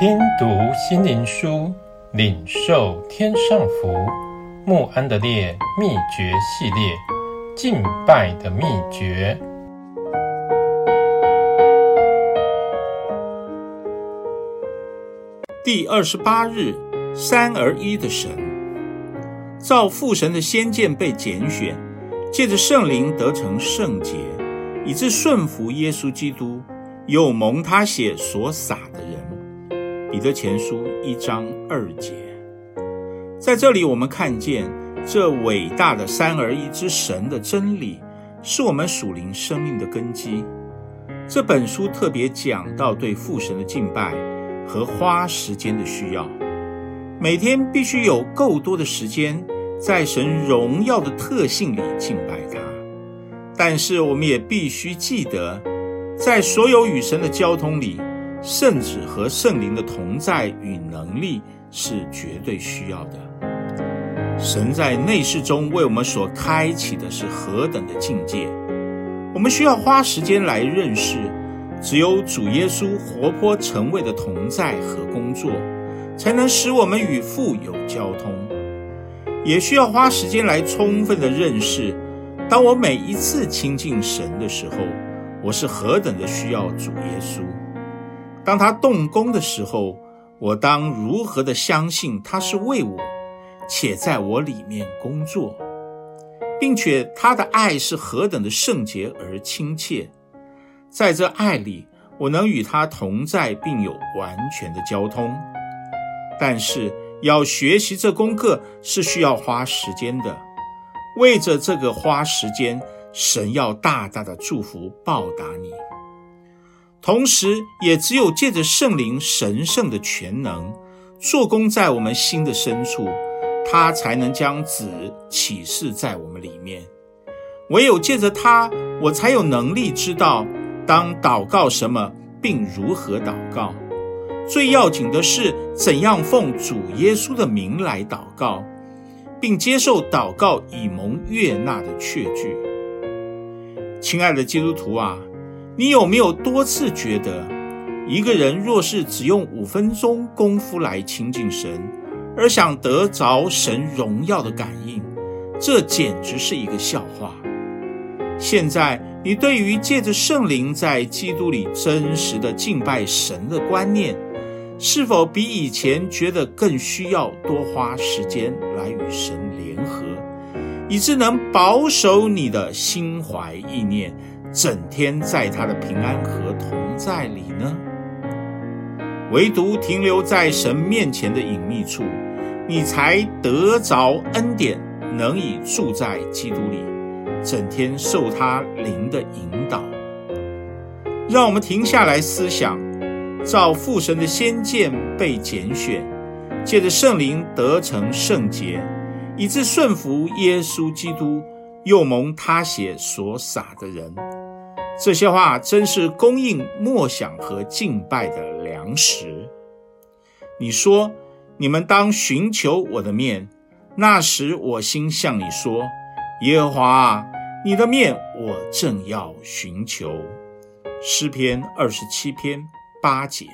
听读心灵书，领受天上福。穆安德烈秘诀系列，敬拜的秘诀。第二十八日，三而一的神，造父神的先见被拣选，借着圣灵得成圣洁，以致顺服耶稣基督，又蒙他血所洒的人。彼得前书一章二节。在这里，我们看见这伟大的三而一之神的真理，是我们属灵生命的根基。这本书特别讲到对父神的敬拜和花时间的需要，每天必须有够多的时间在神荣耀的特性里敬拜他。但是，我们也必须记得，在所有与神的交通里，圣子和圣灵的同在与能力是绝对需要的。神在内室中为我们所开启的是何等的境界，我们需要花时间来认识。只有主耶稣活泼成为的同在和工作，才能使我们与父有交通。也需要花时间来充分的认识，当我每一次亲近神的时候，我是何等的需要主耶稣。当他动工的时候，我当如何的相信他是为我，且在我里面工作，并且他的爱是何等的圣洁而亲切。在这爱里，我能与他同在，并有完全的交通。但是要学习这功课是需要花时间的。为着这个花时间，神要大大的祝福报答你。同时，也只有借着圣灵神圣的全能做工在我们心的深处，他才能将子启示在我们里面。唯有借着他，我才有能力知道。当祷告什么，并如何祷告，最要紧的是怎样奉主耶稣的名来祷告，并接受祷告以蒙悦纳的确据。亲爱的基督徒啊，你有没有多次觉得，一个人若是只用五分钟功夫来亲近神，而想得着神荣耀的感应，这简直是一个笑话。现在，你对于借着圣灵在基督里真实的敬拜神的观念，是否比以前觉得更需要多花时间来与神联合，以致能保守你的心怀意念，整天在他的平安和同在里呢？唯独停留在神面前的隐秘处，你才得着恩典，能以住在基督里。整天受他灵的引导，让我们停下来思想，照父神的先见被拣选，借着圣灵得成圣洁，以致顺服耶稣基督，又蒙他血所洒的人。这些话真是供应默想和敬拜的粮食。你说，你们当寻求我的面，那时我心向你说。耶和华啊，你的面我正要寻求。诗篇二十七篇八节。